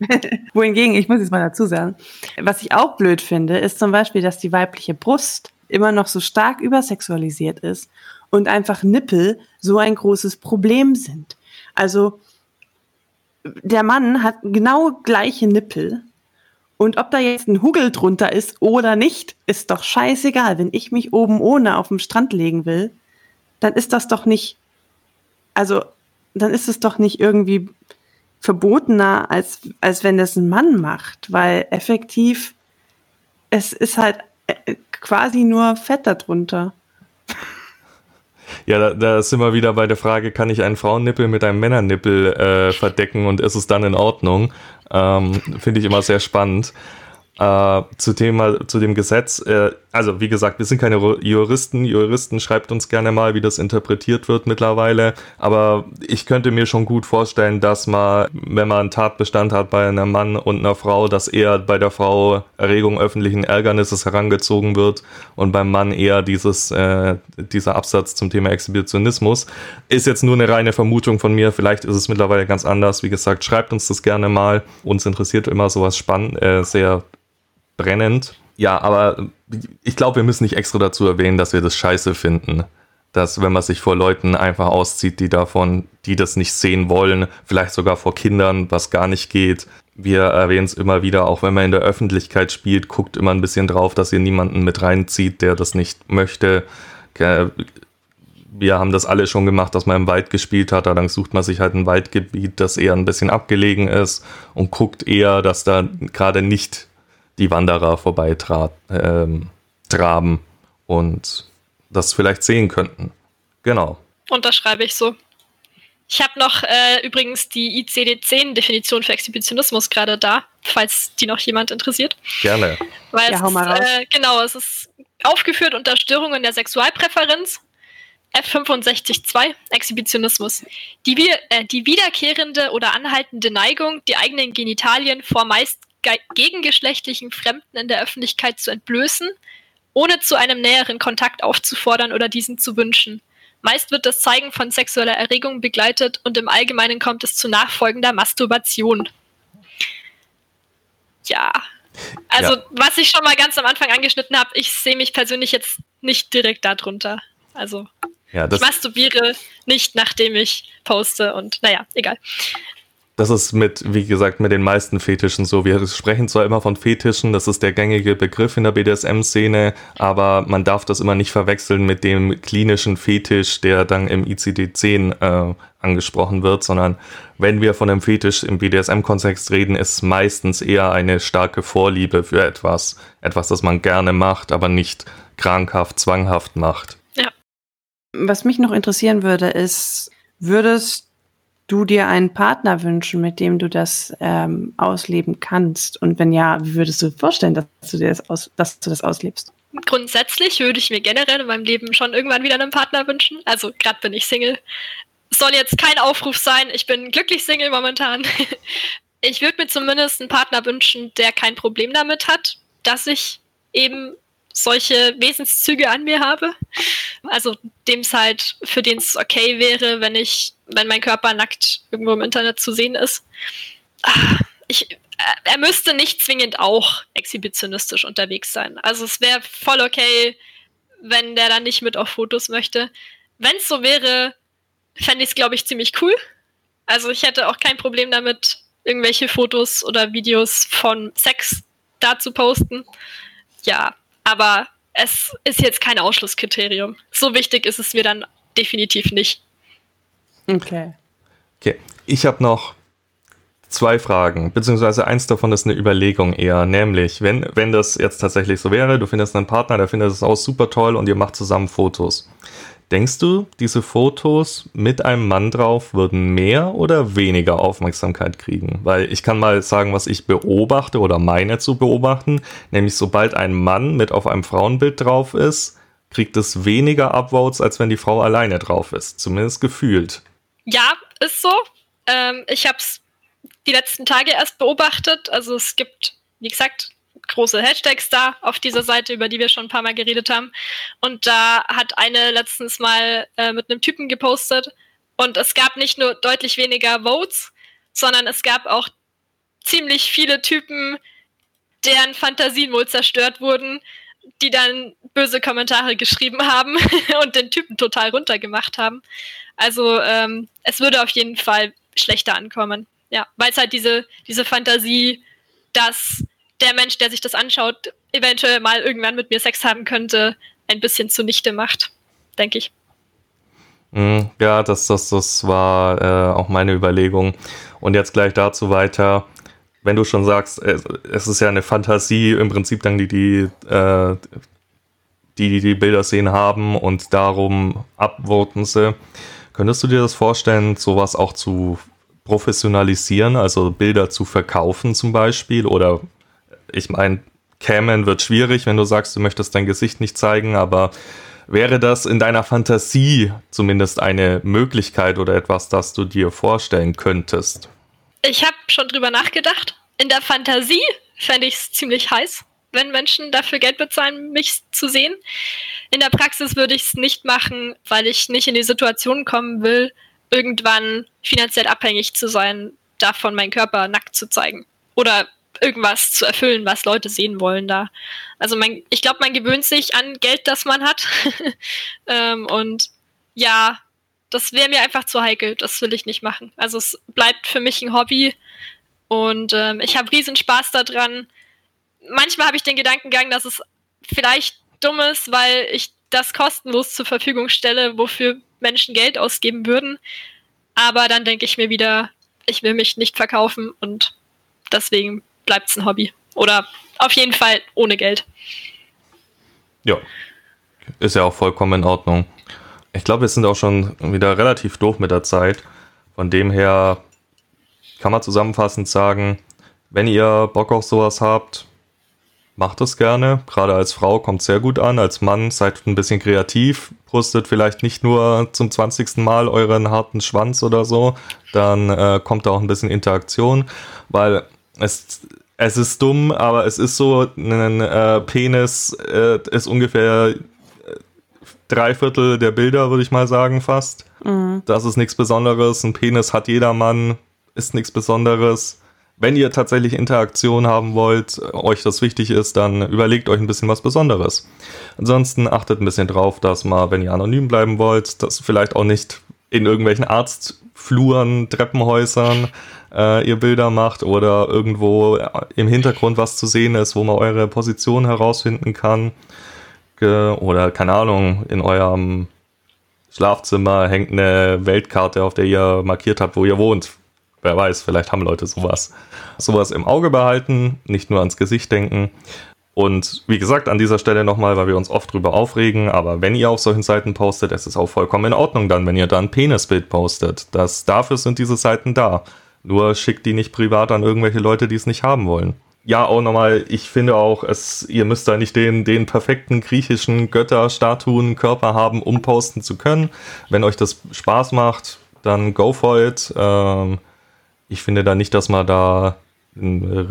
Wohingegen, ich muss jetzt mal dazu sagen, was ich auch blöd finde, ist zum Beispiel, dass die weibliche Brust immer noch so stark übersexualisiert ist und einfach Nippel so ein großes Problem sind. Also der Mann hat genau gleiche Nippel und ob da jetzt ein Hugel drunter ist oder nicht, ist doch scheißegal. Wenn ich mich oben ohne auf dem Strand legen will, dann ist das doch nicht, also dann ist es doch nicht irgendwie verbotener, als, als wenn das ein Mann macht, weil effektiv es ist halt äh, quasi nur Fett darunter. Ja, da, da sind wir wieder bei der Frage, kann ich einen Frauennippel mit einem Männernippel äh, verdecken und ist es dann in Ordnung? Ähm, Finde ich immer sehr spannend. Äh, zu, Thema, zu dem Gesetz, äh, also wie gesagt, wir sind keine Juristen. Juristen schreibt uns gerne mal, wie das interpretiert wird mittlerweile. Aber ich könnte mir schon gut vorstellen, dass man, wenn man einen Tatbestand hat bei einem Mann und einer Frau, dass eher bei der Frau Erregung öffentlichen Ärgernisses herangezogen wird und beim Mann eher dieses, äh, dieser Absatz zum Thema Exhibitionismus. Ist jetzt nur eine reine Vermutung von mir. Vielleicht ist es mittlerweile ganz anders. Wie gesagt, schreibt uns das gerne mal. Uns interessiert immer sowas spannend, äh, sehr brennend. Ja, aber ich glaube, wir müssen nicht extra dazu erwähnen, dass wir das scheiße finden. Dass, wenn man sich vor Leuten einfach auszieht, die davon, die das nicht sehen wollen, vielleicht sogar vor Kindern, was gar nicht geht. Wir erwähnen es immer wieder, auch wenn man in der Öffentlichkeit spielt, guckt immer ein bisschen drauf, dass ihr niemanden mit reinzieht, der das nicht möchte. Wir haben das alle schon gemacht, dass man im Wald gespielt hat, dann sucht man sich halt ein Waldgebiet, das eher ein bisschen abgelegen ist und guckt eher, dass da gerade nicht die Wanderer vorbeitraben ähm, und das vielleicht sehen könnten. Genau. Unterschreibe ich so. Ich habe noch äh, übrigens die ICD-10-Definition für Exhibitionismus gerade da, falls die noch jemand interessiert. Gerne. Weil ja, es ist, äh, genau, es ist aufgeführt unter Störungen der Sexualpräferenz. F65.2 Exhibitionismus. Die, äh, die wiederkehrende oder anhaltende Neigung, die eigenen Genitalien vor meist gegengeschlechtlichen Fremden in der Öffentlichkeit zu entblößen, ohne zu einem näheren Kontakt aufzufordern oder diesen zu wünschen. Meist wird das Zeigen von sexueller Erregung begleitet und im Allgemeinen kommt es zu nachfolgender Masturbation. Ja. Also, ja. was ich schon mal ganz am Anfang angeschnitten habe, ich sehe mich persönlich jetzt nicht direkt darunter. Also, ja, ich masturbiere nicht, nachdem ich poste und naja, egal. Das ist mit, wie gesagt, mit den meisten Fetischen so. Wir sprechen zwar immer von Fetischen, das ist der gängige Begriff in der BDSM-Szene, aber man darf das immer nicht verwechseln mit dem klinischen Fetisch, der dann im ICD-10 äh, angesprochen wird, sondern wenn wir von einem Fetisch im BDSM-Kontext reden, ist meistens eher eine starke Vorliebe für etwas. Etwas, das man gerne macht, aber nicht krankhaft, zwanghaft macht. Ja. Was mich noch interessieren würde, ist, würdest du dir einen Partner wünschen, mit dem du das ähm, ausleben kannst? Und wenn ja, wie würdest du vorstellen, dass du, dir das, aus, dass du das auslebst? Grundsätzlich würde ich mir generell in meinem Leben schon irgendwann wieder einen Partner wünschen. Also gerade bin ich Single. Soll jetzt kein Aufruf sein, ich bin glücklich Single momentan. Ich würde mir zumindest einen Partner wünschen, der kein Problem damit hat, dass ich eben solche Wesenszüge an mir habe. Also dem es halt, für den es okay wäre, wenn ich, wenn mein Körper nackt irgendwo im Internet zu sehen ist. Ah, ich, er müsste nicht zwingend auch exhibitionistisch unterwegs sein. Also es wäre voll okay, wenn der dann nicht mit auf Fotos möchte. Wenn es so wäre, fände ich es, glaube ich, ziemlich cool. Also ich hätte auch kein Problem damit, irgendwelche Fotos oder Videos von Sex da zu posten. Ja, aber es ist jetzt kein Ausschlusskriterium. So wichtig ist es mir dann definitiv nicht. Okay. Okay, ich habe noch zwei Fragen, beziehungsweise eins davon ist eine Überlegung eher, nämlich, wenn, wenn das jetzt tatsächlich so wäre, du findest einen Partner, der findet es auch super toll und ihr macht zusammen Fotos. Denkst du, diese Fotos mit einem Mann drauf würden mehr oder weniger Aufmerksamkeit kriegen? Weil ich kann mal sagen, was ich beobachte oder meine zu beobachten, nämlich sobald ein Mann mit auf einem Frauenbild drauf ist, kriegt es weniger Upvotes, als wenn die Frau alleine drauf ist. Zumindest gefühlt. Ja, ist so. Ähm, ich habe es die letzten Tage erst beobachtet. Also es gibt, wie gesagt, große Hashtags da auf dieser Seite, über die wir schon ein paar Mal geredet haben. Und da hat eine letztens mal äh, mit einem Typen gepostet und es gab nicht nur deutlich weniger Votes, sondern es gab auch ziemlich viele Typen, deren Fantasien wohl zerstört wurden, die dann böse Kommentare geschrieben haben und den Typen total runtergemacht haben. Also ähm, es würde auf jeden Fall schlechter ankommen. Ja, weil es halt diese, diese Fantasie, dass der Mensch, der sich das anschaut, eventuell mal irgendwann mit mir Sex haben könnte, ein bisschen zunichte macht, denke ich. Mhm, ja, das, das, das war äh, auch meine Überlegung. Und jetzt gleich dazu weiter. Wenn du schon sagst, es ist ja eine Fantasie, im Prinzip dann die, die, äh, die, die Bilder sehen haben und darum upvoten sie. Könntest du dir das vorstellen, sowas auch zu professionalisieren, also Bilder zu verkaufen zum Beispiel oder ich meine, Camen wird schwierig, wenn du sagst, du möchtest dein Gesicht nicht zeigen, aber wäre das in deiner Fantasie zumindest eine Möglichkeit oder etwas, das du dir vorstellen könntest? Ich habe schon drüber nachgedacht. In der Fantasie fände ich es ziemlich heiß, wenn Menschen dafür Geld bezahlen, mich zu sehen. In der Praxis würde ich es nicht machen, weil ich nicht in die Situation kommen will, irgendwann finanziell abhängig zu sein, davon meinen Körper nackt zu zeigen. Oder irgendwas zu erfüllen, was Leute sehen wollen da. Also man, ich glaube, man gewöhnt sich an Geld, das man hat. ähm, und ja, das wäre mir einfach zu heikel. Das will ich nicht machen. Also es bleibt für mich ein Hobby und ähm, ich habe riesen Spaß daran. Manchmal habe ich den Gedankengang, dass es vielleicht dumm ist, weil ich das kostenlos zur Verfügung stelle, wofür Menschen Geld ausgeben würden. Aber dann denke ich mir wieder, ich will mich nicht verkaufen und deswegen bleibt es ein Hobby. Oder auf jeden Fall ohne Geld. Ja, ist ja auch vollkommen in Ordnung. Ich glaube, wir sind auch schon wieder relativ doof mit der Zeit. Von dem her kann man zusammenfassend sagen, wenn ihr Bock auf sowas habt, macht es gerne. Gerade als Frau kommt sehr gut an. Als Mann seid ein bisschen kreativ. Brüstet vielleicht nicht nur zum 20. Mal euren harten Schwanz oder so. Dann äh, kommt da auch ein bisschen Interaktion, weil es es ist dumm, aber es ist so, ein äh, Penis äh, ist ungefähr äh, drei Viertel der Bilder, würde ich mal sagen, fast. Mhm. Das ist nichts Besonderes. Ein Penis hat jeder Mann, ist nichts Besonderes. Wenn ihr tatsächlich Interaktion haben wollt, euch das wichtig ist, dann überlegt euch ein bisschen was Besonderes. Ansonsten achtet ein bisschen drauf, dass mal, wenn ihr anonym bleiben wollt, das vielleicht auch nicht in irgendwelchen Arzt Fluren, Treppenhäusern äh, ihr Bilder macht oder irgendwo im Hintergrund was zu sehen ist, wo man eure Position herausfinden kann. Ge oder keine Ahnung, in eurem Schlafzimmer hängt eine Weltkarte, auf der ihr markiert habt, wo ihr wohnt. Wer weiß, vielleicht haben Leute sowas. Sowas im Auge behalten, nicht nur ans Gesicht denken. Und wie gesagt, an dieser Stelle nochmal, weil wir uns oft drüber aufregen, aber wenn ihr auf solchen Seiten postet, ist es auch vollkommen in Ordnung dann, wenn ihr da ein Penisbild postet. Das, dafür sind diese Seiten da. Nur schickt die nicht privat an irgendwelche Leute, die es nicht haben wollen. Ja, auch nochmal, ich finde auch, es, ihr müsst da nicht den, den perfekten griechischen Götterstatuen Körper haben, um posten zu können. Wenn euch das Spaß macht, dann go for it. Ähm, ich finde da nicht, dass man da äh,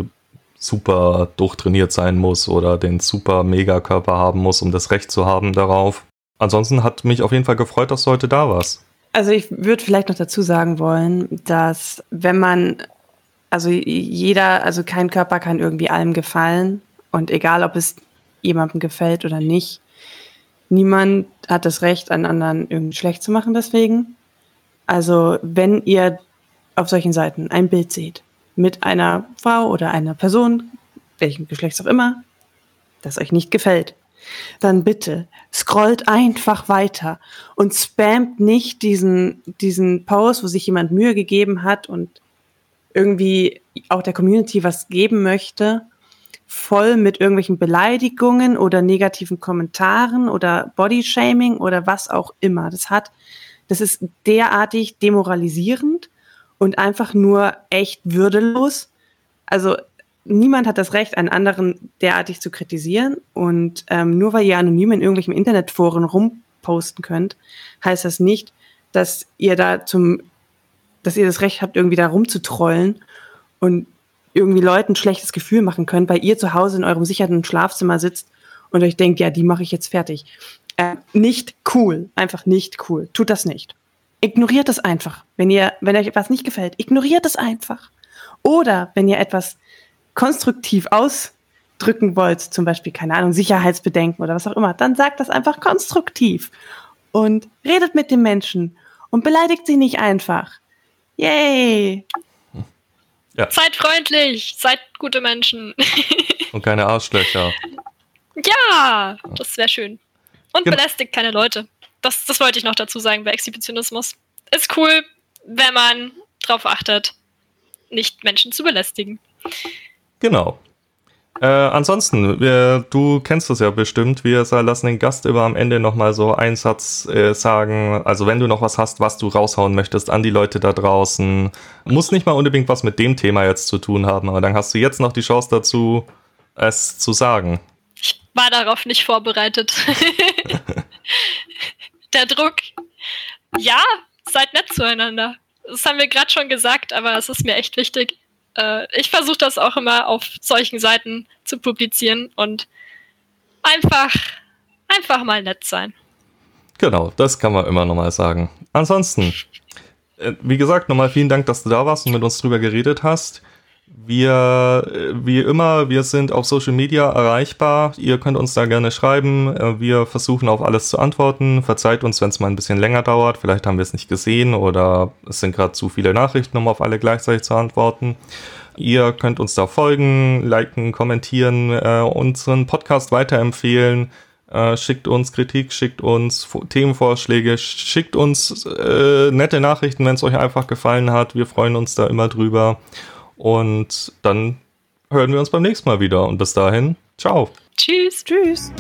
super durchtrainiert sein muss oder den super Megakörper haben muss, um das Recht zu haben darauf. Ansonsten hat mich auf jeden Fall gefreut, dass du heute da warst. Also ich würde vielleicht noch dazu sagen wollen, dass wenn man, also jeder, also kein Körper kann irgendwie allem gefallen und egal, ob es jemandem gefällt oder nicht, niemand hat das Recht, einen anderen irgendwie schlecht zu machen deswegen. Also wenn ihr auf solchen Seiten ein Bild seht mit einer Frau oder einer Person, welchen Geschlechts auch immer, das euch nicht gefällt, dann bitte scrollt einfach weiter und spammt nicht diesen, diesen Post, wo sich jemand Mühe gegeben hat und irgendwie auch der Community was geben möchte, voll mit irgendwelchen Beleidigungen oder negativen Kommentaren oder Bodyshaming oder was auch immer. Das hat, das ist derartig demoralisierend und einfach nur echt würdelos. Also niemand hat das Recht, einen anderen derartig zu kritisieren. Und ähm, nur weil ihr anonym in irgendwelchen Internetforen rumposten könnt, heißt das nicht, dass ihr da zum, dass ihr das Recht habt, irgendwie da rumzutrollen und irgendwie Leuten ein schlechtes Gefühl machen könnt, weil ihr zu Hause in eurem sicheren Schlafzimmer sitzt und euch denkt, ja, die mache ich jetzt fertig. Äh, nicht cool, einfach nicht cool. Tut das nicht. Ignoriert es einfach. Wenn ihr, wenn euch etwas nicht gefällt, ignoriert es einfach. Oder wenn ihr etwas konstruktiv ausdrücken wollt, zum Beispiel, keine Ahnung, Sicherheitsbedenken oder was auch immer, dann sagt das einfach konstruktiv und redet mit den Menschen und beleidigt sie nicht einfach. Yay! Ja. Seid freundlich, seid gute Menschen. und keine Arschlöcher. Ja, das wäre schön. Und genau. belästigt keine Leute. Das, das wollte ich noch dazu sagen bei Exhibitionismus. Ist cool, wenn man darauf achtet, nicht Menschen zu belästigen. Genau. Äh, ansonsten, wir, du kennst das ja bestimmt. Wir lassen den Gast immer am Ende nochmal so einen Satz äh, sagen. Also, wenn du noch was hast, was du raushauen möchtest an die Leute da draußen, muss nicht mal unbedingt was mit dem Thema jetzt zu tun haben, aber dann hast du jetzt noch die Chance dazu, es zu sagen. Ich war darauf nicht vorbereitet. Der Druck. Ja, seid nett zueinander. Das haben wir gerade schon gesagt, aber es ist mir echt wichtig äh, ich versuche das auch immer auf solchen Seiten zu publizieren und einfach, einfach mal nett sein. Genau, das kann man immer nochmal sagen. Ansonsten, äh, wie gesagt, nochmal vielen Dank, dass du da warst und mit uns drüber geredet hast. Wir, äh, wie immer, wir sind auf Social Media erreichbar. Ihr könnt uns da gerne schreiben. Äh, wir versuchen auf alles zu antworten. Verzeiht uns, wenn es mal ein bisschen länger dauert. Vielleicht haben wir es nicht gesehen oder es sind gerade zu viele Nachrichten, um auf alle gleichzeitig zu antworten. Ihr könnt uns da folgen, liken, kommentieren, äh, unseren Podcast weiterempfehlen. Schickt uns Kritik, schickt uns Themenvorschläge, schickt uns nette Nachrichten, wenn es euch einfach gefallen hat. Wir freuen uns da immer drüber. Und dann hören wir uns beim nächsten Mal wieder. Und bis dahin, ciao. Tschüss. Tschüss.